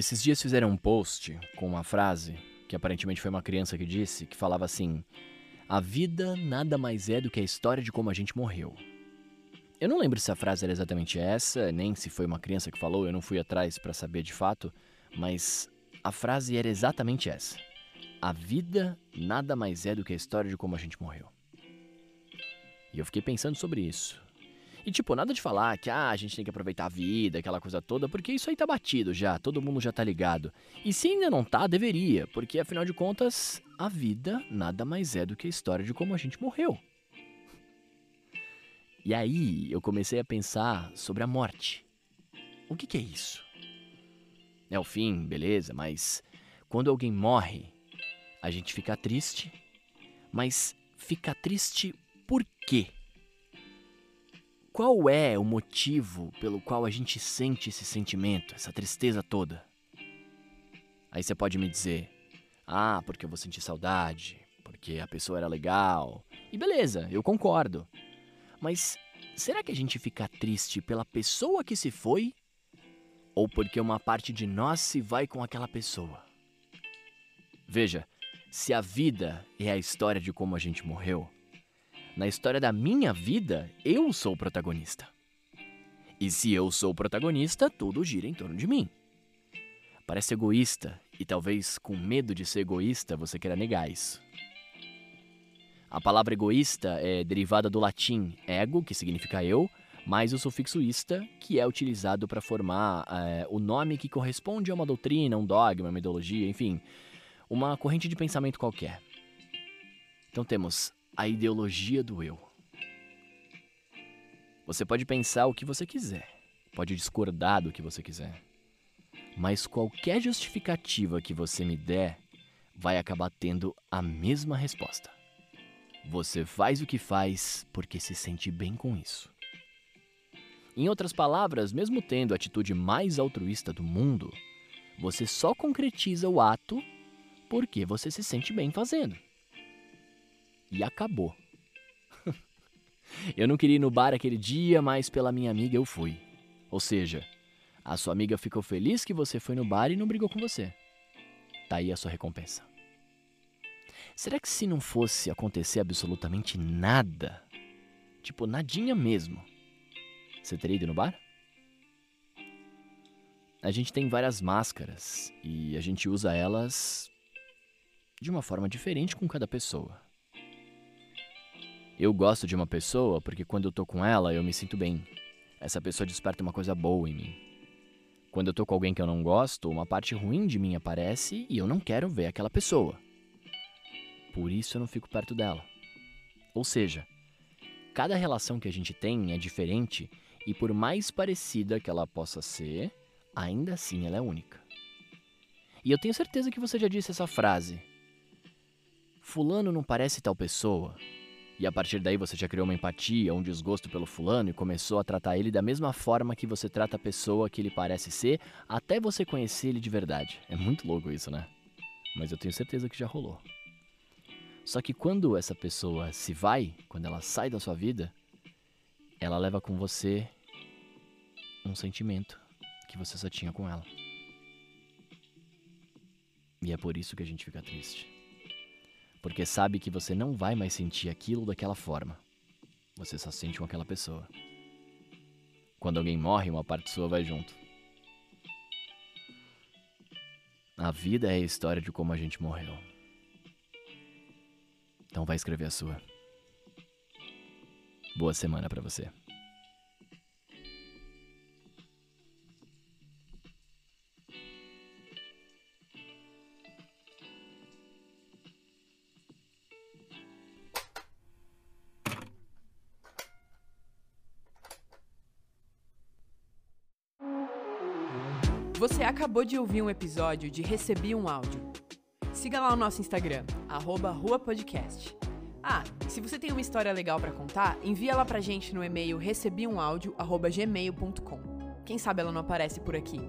Esses dias fizeram um post com uma frase que aparentemente foi uma criança que disse, que falava assim: A vida nada mais é do que a história de como a gente morreu. Eu não lembro se a frase era exatamente essa, nem se foi uma criança que falou, eu não fui atrás para saber de fato, mas a frase era exatamente essa: A vida nada mais é do que a história de como a gente morreu. E eu fiquei pensando sobre isso. E tipo, nada de falar que ah, a gente tem que aproveitar a vida, aquela coisa toda, porque isso aí tá batido já, todo mundo já tá ligado. E se ainda não tá, deveria, porque afinal de contas, a vida nada mais é do que a história de como a gente morreu. E aí eu comecei a pensar sobre a morte. O que, que é isso? É o fim, beleza, mas quando alguém morre, a gente fica triste, mas fica triste por quê? Qual é o motivo pelo qual a gente sente esse sentimento, essa tristeza toda? Aí você pode me dizer: ah, porque eu vou sentir saudade, porque a pessoa era legal. E beleza, eu concordo. Mas será que a gente fica triste pela pessoa que se foi? Ou porque uma parte de nós se vai com aquela pessoa? Veja, se a vida é a história de como a gente morreu, na história da minha vida, eu sou o protagonista. E se eu sou o protagonista, tudo gira em torno de mim. Parece egoísta, e talvez com medo de ser egoísta você queira negar isso. A palavra egoísta é derivada do latim ego, que significa eu, mais o sufixo ista, que é utilizado para formar é, o nome que corresponde a uma doutrina, um dogma, uma ideologia, enfim, uma corrente de pensamento qualquer. Então temos a ideologia do eu. Você pode pensar o que você quiser, pode discordar do que você quiser, mas qualquer justificativa que você me der vai acabar tendo a mesma resposta. Você faz o que faz porque se sente bem com isso. Em outras palavras, mesmo tendo a atitude mais altruísta do mundo, você só concretiza o ato porque você se sente bem fazendo e acabou. eu não queria ir no bar aquele dia, mas pela minha amiga eu fui. Ou seja, a sua amiga ficou feliz que você foi no bar e não brigou com você. Tá aí a sua recompensa. Será que se não fosse acontecer absolutamente nada, tipo nadinha mesmo, você teria ido no bar? A gente tem várias máscaras e a gente usa elas de uma forma diferente com cada pessoa. Eu gosto de uma pessoa porque quando eu tô com ela eu me sinto bem. Essa pessoa desperta uma coisa boa em mim. Quando eu tô com alguém que eu não gosto, uma parte ruim de mim aparece e eu não quero ver aquela pessoa. Por isso eu não fico perto dela. Ou seja, cada relação que a gente tem é diferente e por mais parecida que ela possa ser, ainda assim ela é única. E eu tenho certeza que você já disse essa frase. Fulano não parece tal pessoa, e a partir daí você já criou uma empatia, um desgosto pelo fulano e começou a tratar ele da mesma forma que você trata a pessoa que ele parece ser, até você conhecer ele de verdade. É muito louco isso, né? Mas eu tenho certeza que já rolou. Só que quando essa pessoa se vai, quando ela sai da sua vida, ela leva com você um sentimento que você só tinha com ela. E é por isso que a gente fica triste porque sabe que você não vai mais sentir aquilo daquela forma. Você só sente com aquela pessoa. Quando alguém morre, uma parte sua vai junto. A vida é a história de como a gente morreu. Então vai escrever a sua. Boa semana para você. Você acabou de ouvir um episódio de Recebi um Áudio. Siga lá o nosso Instagram, ruapodcast. Ah, se você tem uma história legal para contar, envia ela pra gente no e-mail recebiumaudio.gmail.com. Quem sabe ela não aparece por aqui.